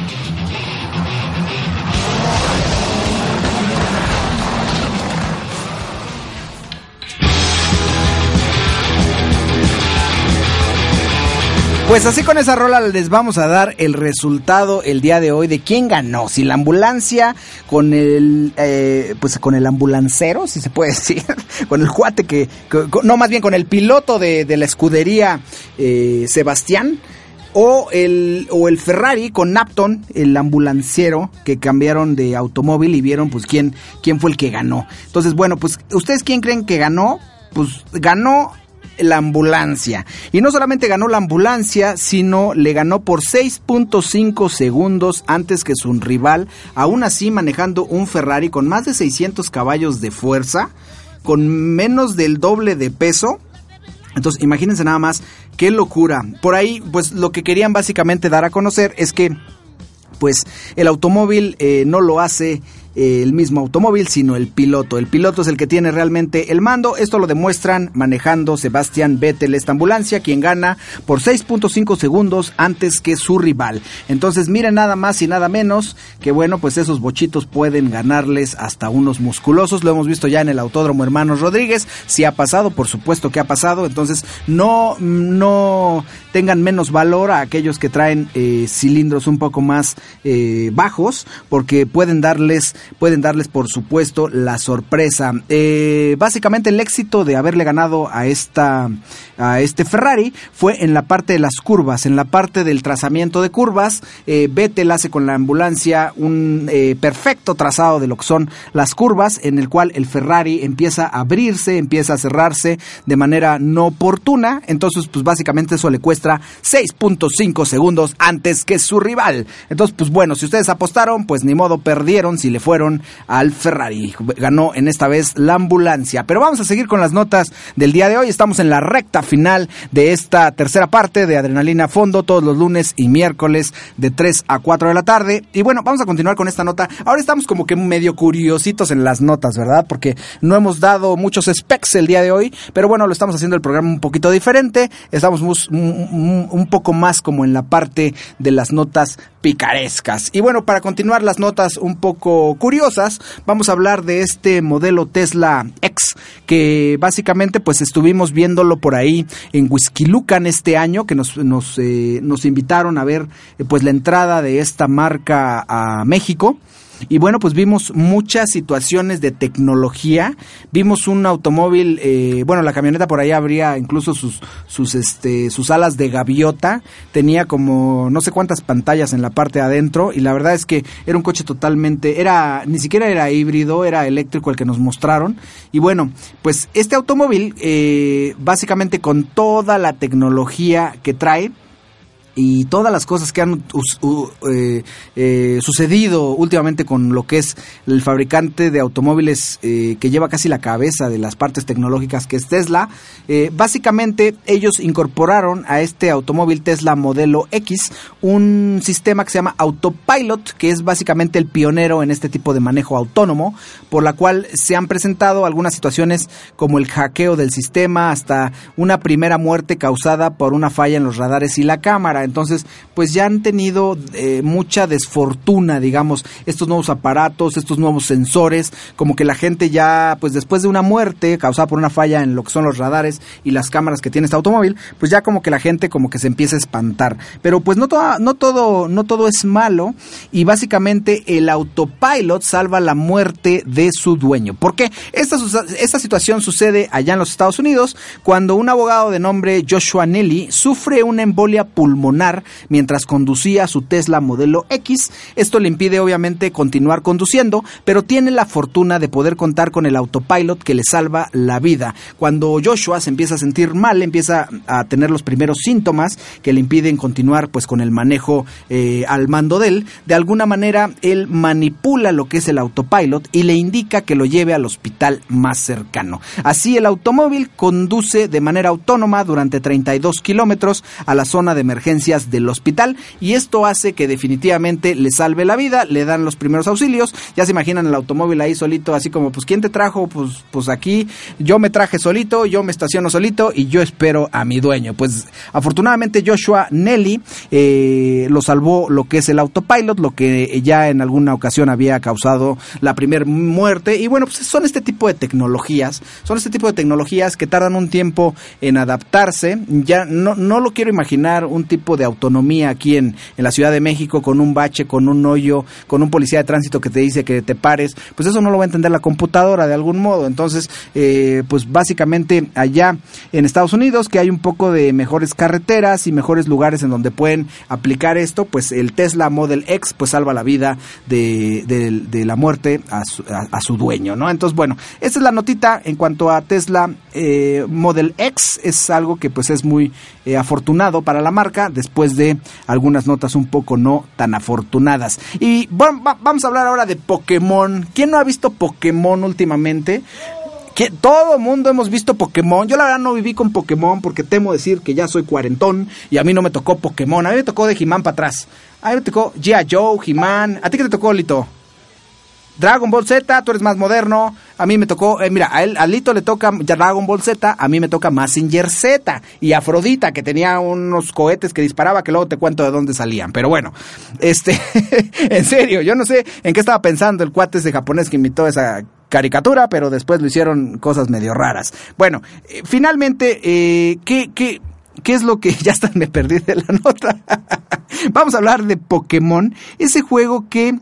Pues así con esa rola les vamos a dar el resultado el día de hoy de quién ganó. Si la ambulancia con el, eh, pues con el ambulancero, si se puede decir, con el cuate que, no más bien con el piloto de, de la escudería eh, Sebastián. O el, o el Ferrari con Napton, el ambulanciero, que cambiaron de automóvil y vieron pues quién, quién fue el que ganó. Entonces, bueno, pues, ¿ustedes quién creen que ganó? Pues ganó la ambulancia. Y no solamente ganó la ambulancia, sino le ganó por 6.5 segundos antes que su rival, aún así manejando un Ferrari con más de 600 caballos de fuerza, con menos del doble de peso. Entonces, imagínense nada más, qué locura. Por ahí, pues lo que querían básicamente dar a conocer es que pues el automóvil eh, no lo hace el mismo automóvil, sino el piloto. El piloto es el que tiene realmente el mando. Esto lo demuestran manejando Sebastián Vettel esta ambulancia, quien gana por 6.5 segundos antes que su rival. Entonces, miren nada más y nada menos que bueno, pues esos bochitos pueden ganarles hasta unos musculosos. Lo hemos visto ya en el Autódromo Hermanos Rodríguez. Si ha pasado, por supuesto que ha pasado. Entonces, no, no tengan menos valor a aquellos que traen eh, cilindros un poco más eh, bajos, porque pueden darles, pueden darles por supuesto la sorpresa. Eh, básicamente el éxito de haberle ganado a esta, a este Ferrari fue en la parte de las curvas, en la parte del trazamiento de curvas. Eh, Vettel hace con la ambulancia un eh, perfecto trazado de lo que son las curvas, en el cual el Ferrari empieza a abrirse, empieza a cerrarse de manera no oportuna. Entonces, pues básicamente eso le cuesta 6.5 segundos antes que su rival. Entonces, pues bueno, si ustedes apostaron, pues ni modo perdieron si le fueron al Ferrari. Ganó en esta vez la ambulancia. Pero vamos a seguir con las notas del día de hoy. Estamos en la recta final de esta tercera parte de Adrenalina a Fondo, todos los lunes y miércoles de 3 a 4 de la tarde. Y bueno, vamos a continuar con esta nota. Ahora estamos como que medio curiositos en las notas, ¿verdad? Porque no hemos dado muchos specs el día de hoy, pero bueno, lo estamos haciendo el programa un poquito diferente. Estamos un poco más como en la parte de las notas picarescas. Y bueno, para continuar las notas un poco curiosas, vamos a hablar de este modelo Tesla X, que básicamente pues estuvimos viéndolo por ahí en Huizquilucan este año, que nos, nos, eh, nos invitaron a ver eh, pues la entrada de esta marca a México. Y bueno, pues vimos muchas situaciones de tecnología. Vimos un automóvil, eh, bueno, la camioneta por ahí abría incluso sus, sus, este, sus alas de gaviota. Tenía como no sé cuántas pantallas en la parte de adentro. Y la verdad es que era un coche totalmente, era, ni siquiera era híbrido, era eléctrico el que nos mostraron. Y bueno, pues este automóvil, eh, básicamente con toda la tecnología que trae, y todas las cosas que han us- u- eh, eh, sucedido últimamente con lo que es el fabricante de automóviles eh, que lleva casi la cabeza de las partes tecnológicas que es Tesla, eh, básicamente ellos incorporaron a este automóvil Tesla modelo X un sistema que se llama Autopilot, que es básicamente el pionero en este tipo de manejo autónomo, por la cual se han presentado algunas situaciones como el hackeo del sistema hasta una primera muerte causada por una falla en los radares y la cámara. Entonces, pues ya han tenido eh, mucha desfortuna, digamos, estos nuevos aparatos, estos nuevos sensores, como que la gente ya, pues después de una muerte causada por una falla en lo que son los radares y las cámaras que tiene este automóvil, pues ya como que la gente como que se empieza a espantar. Pero pues no, toda- no todo, no todo es malo y básicamente el autopilot salva la muerte de su dueño. ¿Por qué? Esta, esta situación sucede allá en los Estados Unidos cuando un abogado de nombre Joshua Nelly sufre una embolia pulmonar mientras conducía su Tesla modelo X. Esto le impide obviamente continuar conduciendo, pero tiene la fortuna de poder contar con el autopilot que le salva la vida. Cuando Joshua se empieza a sentir mal, empieza a tener los primeros síntomas que le impiden continuar pues con el manejo eh, al mando de él, de alguna manera él manipula lo que es el autopilot y le indica que lo lleve al hospital más cercano. Así el automóvil conduce de manera autónoma durante 32 kilómetros a la zona de emergencia del hospital y esto hace que definitivamente le salve la vida, le dan los primeros auxilios, ya se imaginan el automóvil ahí solito, así como pues ¿quién te trajo? Pues, pues aquí yo me traje solito, yo me estaciono solito y yo espero a mi dueño. Pues afortunadamente Joshua Nelly eh, lo salvó lo que es el autopilot, lo que ya en alguna ocasión había causado la primera muerte y bueno, pues son este tipo de tecnologías, son este tipo de tecnologías que tardan un tiempo en adaptarse, ya no, no lo quiero imaginar un tipo de autonomía aquí en, la Ciudad de México con un bache, con un hoyo, con un policía de tránsito que te dice que te pares, pues eso no lo va a entender la computadora de algún modo. Entonces, eh, pues básicamente allá en Estados Unidos, que hay un poco de mejores carreteras y mejores lugares en donde pueden aplicar esto, pues el Tesla Model X pues salva la vida de, de- de la muerte a su, a- a su dueño, ¿no? Entonces, bueno, esta es la notita en cuanto a Tesla eh, Model X, es algo que pues es muy eh, afortunado para la marca después de algunas notas un poco no tan afortunadas. Y bueno, va- vamos a hablar ahora de Pokémon. ¿Quién no ha visto Pokémon últimamente? que todo mundo hemos visto Pokémon. Yo la verdad no viví con Pokémon porque temo decir que ya soy cuarentón y a mí no me tocó Pokémon. A mí me tocó de He-Man para atrás. A mí me tocó G.I. Joe, He-Man. ¿A ti qué te tocó, Lito? Dragon Ball Z, tú eres más moderno. A mí me tocó, eh, mira, a él, a Lito le toca Dragon Ball Z, a mí me toca Massinger Z y Afrodita, que tenía unos cohetes que disparaba, que luego te cuento de dónde salían. Pero bueno, este, en serio, yo no sé en qué estaba pensando el cuate ese japonés que imitó esa caricatura, pero después lo hicieron cosas medio raras. Bueno, eh, finalmente, eh, ¿qué, qué, ¿Qué es lo que ya hasta me perdí de la nota? Vamos a hablar de Pokémon, ese juego que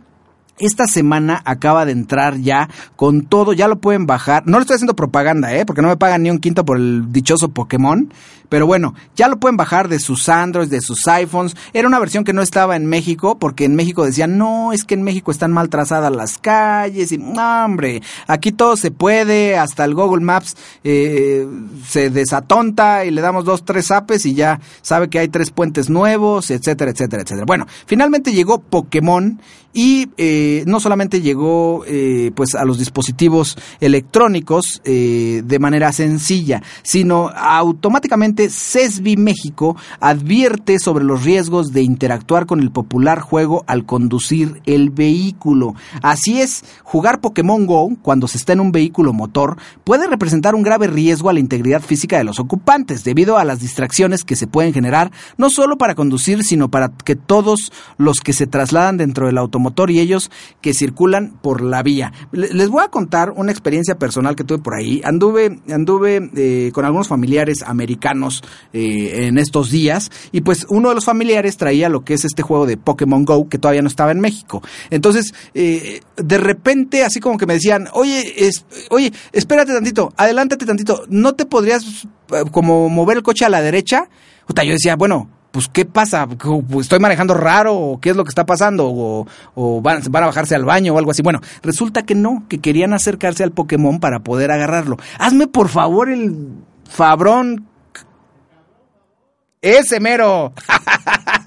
esta semana acaba de entrar ya con todo, ya lo pueden bajar. No le estoy haciendo propaganda, ¿eh? Porque no me pagan ni un quinto por el dichoso Pokémon. Pero bueno, ya lo pueden bajar de sus Androids, de sus iPhones. Era una versión que no estaba en México, porque en México decían, no, es que en México están mal trazadas las calles. Y, hombre, aquí todo se puede, hasta el Google Maps eh, se desatonta y le damos dos, tres apes y ya sabe que hay tres puentes nuevos, etcétera, etcétera, etcétera. Bueno, finalmente llegó Pokémon y eh, no solamente llegó eh, pues a los dispositivos electrónicos eh, de manera sencilla, sino automáticamente CESBI México advierte sobre los riesgos de interactuar con el popular juego al conducir el vehículo. Así es, jugar Pokémon Go cuando se está en un vehículo motor puede representar un grave riesgo a la integridad física de los ocupantes debido a las distracciones que se pueden generar no solo para conducir, sino para que todos los que se trasladan dentro del automotor y ellos que circulan por la vía. Le- Les voy a contar una experiencia personal que tuve por ahí. Anduve, anduve eh, con algunos familiares americanos eh, en estos días y pues uno de los familiares traía lo que es este juego de Pokémon Go que todavía no estaba en México. Entonces, eh, de repente, así como que me decían, oye, oye, espérate tantito, adelántate tantito, ¿no te podrías eh, como mover el coche a la derecha? Puta, yo decía, bueno, pues ¿qué pasa? ¿Estoy manejando raro o qué es lo que está pasando? ¿O, o van, van a bajarse al baño o algo así? Bueno, resulta que no, que querían acercarse al Pokémon para poder agarrarlo. Hazme por favor el fabrón. Ese mero.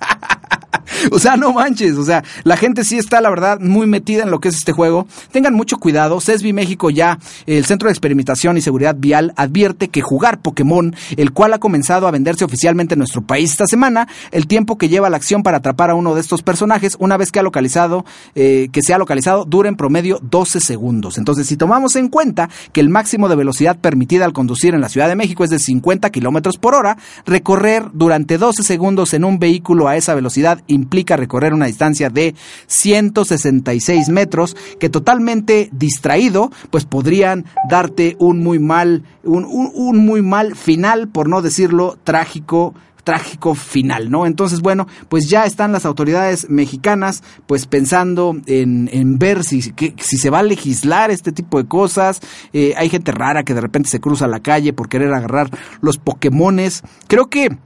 O sea, no manches, o sea, la gente sí está, la verdad, muy metida en lo que es este juego. Tengan mucho cuidado. CESBI México ya, el Centro de Experimentación y Seguridad Vial, advierte que jugar Pokémon, el cual ha comenzado a venderse oficialmente en nuestro país esta semana, el tiempo que lleva la acción para atrapar a uno de estos personajes, una vez que ha localizado, eh, que se ha localizado, dura en promedio 12 segundos. Entonces, si tomamos en cuenta que el máximo de velocidad permitida al conducir en la Ciudad de México es de 50 kilómetros por hora, recorrer durante 12 segundos en un vehículo a esa velocidad implica recorrer una distancia de 166 metros que totalmente distraído pues podrían darte un muy mal un, un- un muy mal final por no decirlo trágico trágico final, ¿no? Entonces, bueno, pues ya están las autoridades mexicanas, pues pensando en, en ver si, que- si se va a legislar este tipo de cosas. Eh, hay gente rara que de repente se cruza la calle por querer agarrar los Pokémones. Creo que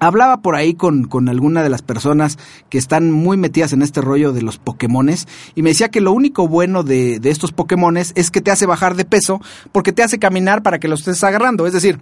Hablaba por ahí con, con alguna de las personas que están muy metidas en este rollo de los Pokémones y me decía que lo único bueno de, de estos Pokémones es que te hace bajar de peso porque te hace caminar para que los estés agarrando. Es decir,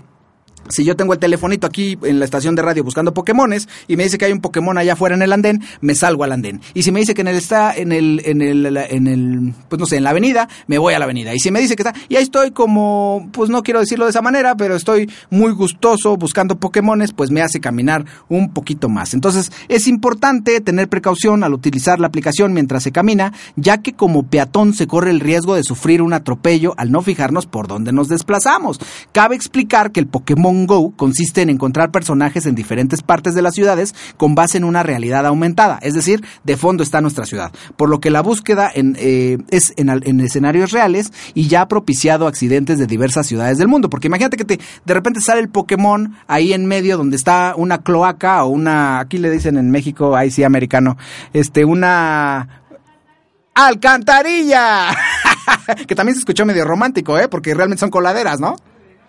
si yo tengo el telefonito aquí en la estación de radio buscando Pokémones y me dice que hay un Pokémon allá afuera en el andén, me salgo al andén. Y si me dice que en el está en el en el en el pues no sé, en la avenida, me voy a la avenida. Y si me dice que está y ahí estoy como pues no quiero decirlo de esa manera, pero estoy muy gustoso buscando Pokémones, pues me hace caminar un poquito más. Entonces, es importante tener precaución al utilizar la aplicación mientras se camina, ya que como peatón se corre el riesgo de sufrir un atropello al no fijarnos por dónde nos desplazamos. Cabe explicar que el Pokémon Go consiste en encontrar personajes en diferentes partes de las ciudades con base en una realidad aumentada, es decir, de fondo está nuestra ciudad, por lo que la búsqueda en, eh, es en, en escenarios reales y ya ha propiciado accidentes de diversas ciudades del mundo, porque imagínate que te, de repente sale el Pokémon ahí en medio donde está una cloaca o una, aquí le dicen en México, ahí sí americano, este, una alcantarilla. que también se escuchó medio romántico, ¿eh? Porque realmente son coladeras, ¿no?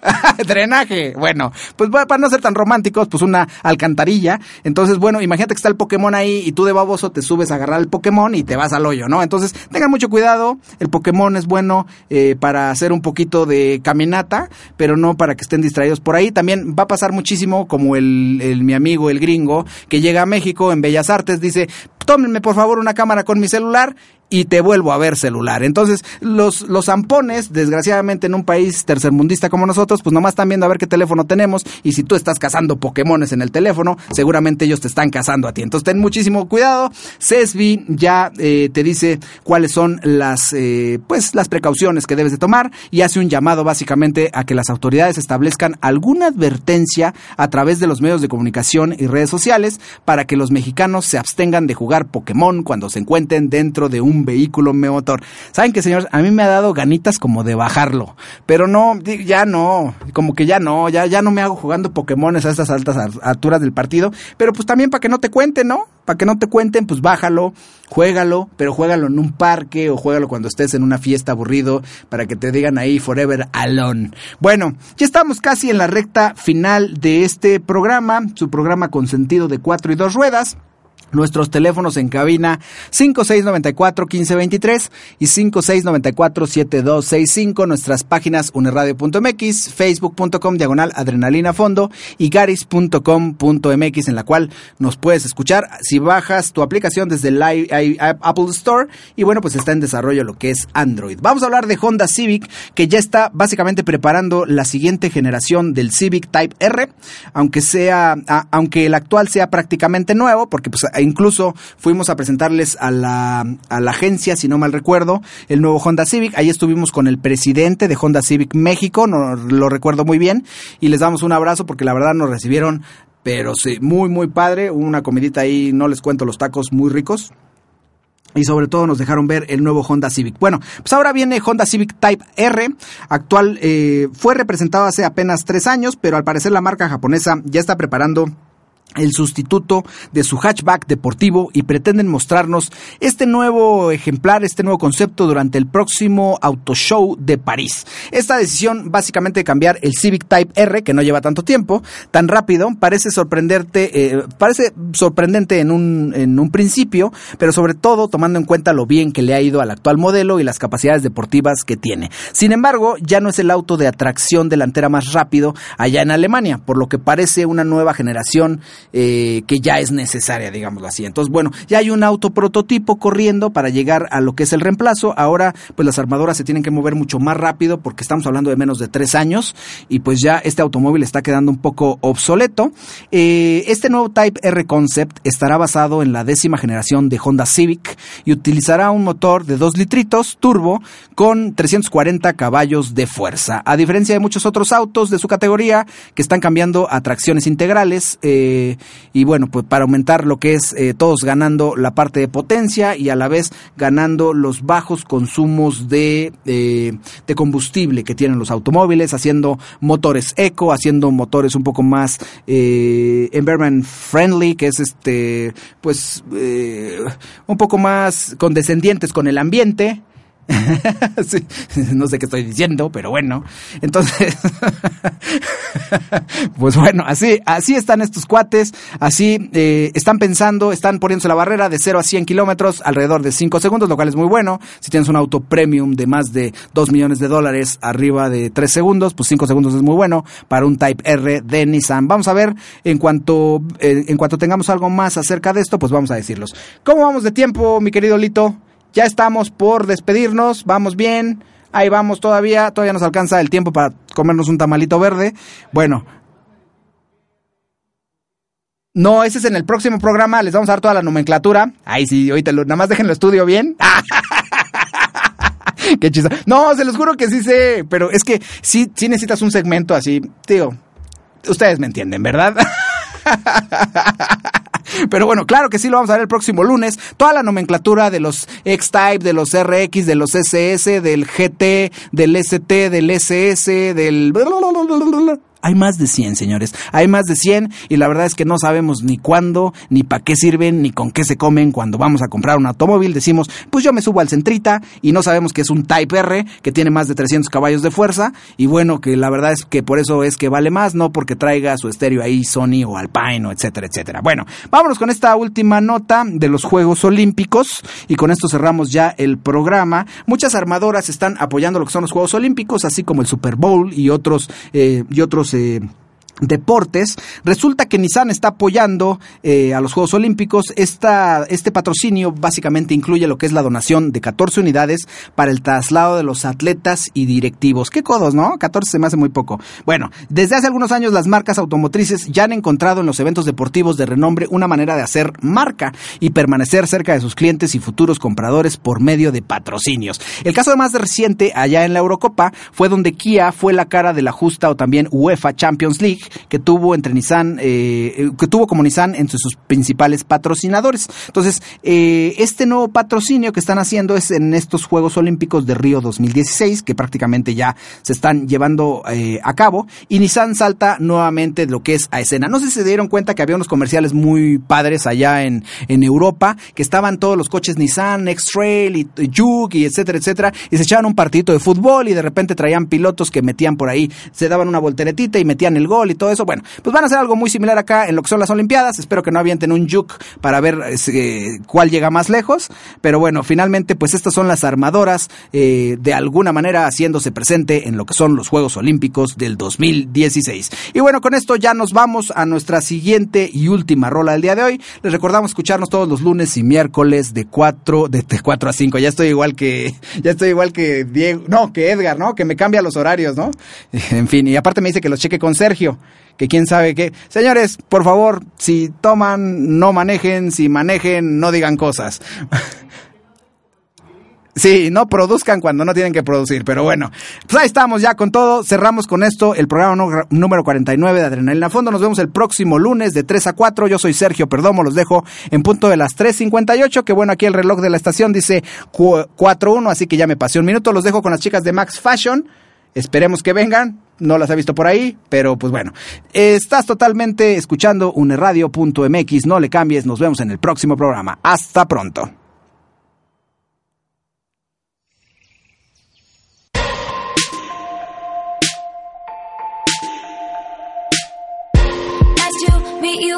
Drenaje. Bueno, pues para no ser tan románticos, pues una alcantarilla. Entonces, bueno, imagínate que está el Pokémon ahí y tú de baboso te subes a agarrar el Pokémon y te vas al hoyo, ¿no? Entonces, tengan mucho cuidado. El Pokémon es bueno eh, para hacer un poquito de caminata, pero no para que estén distraídos por ahí. También va a pasar muchísimo como el, el- mi amigo, el gringo, que llega a México en Bellas Artes, dice, tómenme por favor una cámara con mi celular y te vuelvo a ver celular. Entonces, los, los zampones, desgraciadamente en un país tercermundista como nosotros, pues nomás están viendo a ver qué teléfono tenemos y si tú estás cazando Pokémones en el teléfono, seguramente ellos te están cazando a ti. Entonces, ten muchísimo cuidado. CESBI ya eh, te dice cuáles son las, eh, pues, las precauciones que debes de tomar y hace un llamado básicamente a que las autoridades establezcan alguna advertencia a través de los medios de comunicación y redes sociales para que los mexicanos se abstengan de jugar Pokémon cuando se encuentren dentro de un vehículo motor. ¿Saben qué, señores? A mí me ha dado ganitas como de bajarlo, pero no, ya no, como que ya no, ya, ya no me hago jugando Pokémones a estas altas alturas del partido, pero pues también para que no te cuenten, ¿no? Para que no te cuenten, pues bájalo, juégalo, pero juégalo en un parque o juégalo cuando estés en una fiesta aburrido para que te digan ahí forever alone. Bueno, ya estamos casi en la recta final de este programa, su programa con sentido de cuatro y dos ruedas. Nuestros teléfonos en cabina 5694-1523 y 5694-7265. Nuestras páginas uneradio.mx, facebook.com diagonal adrenalina fondo y garis.com.mx en la cual nos puedes escuchar si bajas tu aplicación desde el Apple Store y bueno pues está en desarrollo lo que es Android. Vamos a hablar de Honda Civic que ya está básicamente preparando la siguiente generación del Civic Type R, aunque sea, aunque el actual sea prácticamente nuevo, porque pues incluso fuimos a presentarles a la, a la agencia, si no mal recuerdo, el nuevo Honda Civic. Ahí estuvimos con el presidente de Honda Civic México, no lo recuerdo muy bien, y les damos un abrazo porque la verdad nos recibieron, pero sí, muy, muy padre. Una comidita ahí, no les cuento los tacos muy ricos. Y sobre todo nos dejaron ver el nuevo Honda Civic. Bueno, pues ahora viene Honda Civic Type R, actual, eh, fue representado hace apenas tres años, pero al parecer la marca japonesa ya está preparando el sustituto de su hatchback deportivo y pretenden mostrarnos este nuevo ejemplar, este nuevo concepto durante el próximo Auto Show de París. Esta decisión básicamente de cambiar el Civic Type R, que no lleva tanto tiempo, tan rápido, parece sorprenderte, eh, parece sorprendente en un, en un principio, pero sobre todo tomando en cuenta lo bien que le ha ido al actual modelo y las capacidades deportivas que tiene. Sin embargo, ya no es el auto de atracción delantera más rápido allá en Alemania, por lo que parece una nueva generación eh, que ya es necesaria, digámoslo así. Entonces, bueno, ya hay un auto prototipo corriendo para llegar a lo que es el reemplazo. Ahora, pues las armadoras se tienen que mover mucho más rápido porque estamos hablando de menos de tres años y pues ya este automóvil está quedando un poco obsoleto. Eh, este nuevo Type R Concept estará basado en la décima generación de Honda Civic y utilizará un motor de 2 litritos turbo con 340 caballos de fuerza. A diferencia de muchos otros autos de su categoría que están cambiando a tracciones integrales eh, y bueno, pues para aumentar lo que es eh, todos ganando la parte de potencia y a la vez ganando los bajos consumos de, eh, de combustible que tienen los automóviles, haciendo motores eco, haciendo motores un poco más eh, environment friendly, que es este, pues, eh, un poco más condescendientes con el ambiente. No sé qué estoy diciendo, pero bueno. Entonces, pues bueno, así, así están estos cuates, así eh, están pensando, están poniéndose la barrera de 0 a 100 kilómetros alrededor de 5 segundos, lo cual es muy bueno. Si tienes un auto premium de más de 2 millones de dólares arriba de 3 segundos, pues 5 segundos es muy bueno para un Type R de Nissan. Vamos a ver en cuanto, eh, en cuanto tengamos algo más acerca de esto, pues vamos a decirlos. ¿Cómo vamos de tiempo, mi querido Lito? Ya estamos por despedirnos, vamos bien, ahí vamos todavía, todavía nos alcanza el tiempo para comernos un tamalito verde. Bueno. No, ese es en el próximo programa, les vamos a dar toda la nomenclatura. Ahí sí, ahorita lo, nada más déjenlo estudio bien. Qué chisa. No, se los juro que sí sé, pero es que sí, sí necesitas un segmento así, tío. Ustedes me entienden, ¿verdad? Pero bueno, claro que sí lo vamos a ver el próximo lunes. Toda la nomenclatura de los X-Type, de los RX, de los SS, del GT, del ST, del SS, del... Hay más de 100, señores. Hay más de 100 y la verdad es que no sabemos ni cuándo, ni para qué sirven, ni con qué se comen cuando vamos a comprar un automóvil. Decimos, pues yo me subo al Centrita y no sabemos que es un Type R que tiene más de 300 caballos de fuerza y bueno, que la verdad es que por eso es que vale más, no porque traiga su estéreo ahí Sony o Alpine o etcétera, etcétera. Bueno, vámonos con esta última nota de los Juegos Olímpicos y con esto cerramos ya el programa. Muchas armadoras están apoyando lo que son los Juegos Olímpicos, así como el Super Bowl y otros eh, y otros eh, deportes. Resulta que Nissan está apoyando eh, a los Juegos Olímpicos. Esta, este patrocinio básicamente incluye lo que es la donación de 14 unidades para el traslado de los atletas y directivos. Qué codos, ¿no? 14 se me hace muy poco. Bueno, desde hace algunos años las marcas automotrices ya han encontrado en los eventos deportivos de renombre una manera de hacer marca y permanecer cerca de sus clientes y futuros compradores por medio de patrocinios. El caso más reciente allá en la Eurocopa fue donde Kia fue la cara de la justa o también UEFA Champions League que tuvo entre Nissan, eh, que tuvo como Nissan entre sus principales patrocinadores. Entonces, eh, este nuevo patrocinio que están haciendo es en estos Juegos Olímpicos de Río 2016, que prácticamente ya se están llevando eh, a cabo, y Nissan salta nuevamente lo que es a escena. No sé si se dieron cuenta que había unos comerciales muy padres allá en, en Europa, que estaban todos los coches Nissan, X-Trail y, y y etcétera, etcétera, y se echaban un partidito de fútbol y de repente traían pilotos que metían por ahí, se daban una volteretita y metían el gol todo eso. Bueno, pues van a hacer algo muy similar acá en lo que son las Olimpiadas. Espero que no avienten un juke para ver eh, cuál llega más lejos. Pero bueno, finalmente, pues estas son las armadoras eh, de alguna manera haciéndose presente en lo que son los Juegos Olímpicos del 2016. Y bueno, con esto ya nos vamos a nuestra siguiente y última rola del día de hoy. Les recordamos escucharnos todos los lunes y miércoles de 4, de, de 4 a 5. Ya estoy igual que, ya estoy igual que Diego, no, que Edgar, ¿no? Que me cambia los horarios, ¿no? En fin, y aparte me dice que los cheque con Sergio que quién sabe qué. Señores, por favor, si toman, no manejen, si manejen, no digan cosas. Sí, no produzcan cuando no tienen que producir, pero bueno, pues ahí estamos ya con todo, cerramos con esto el programa número 49 de Adrenalina Fondo, nos vemos el próximo lunes de 3 a 4, yo soy Sergio Perdomo, los dejo en punto de las 3.58, que bueno, aquí el reloj de la estación dice cu- 4.1, así que ya me pasé un minuto, los dejo con las chicas de Max Fashion, esperemos que vengan, no las he visto por ahí, pero pues bueno, estás totalmente escuchando uneradio.mx, no le cambies, nos vemos en el próximo programa, hasta pronto. To meet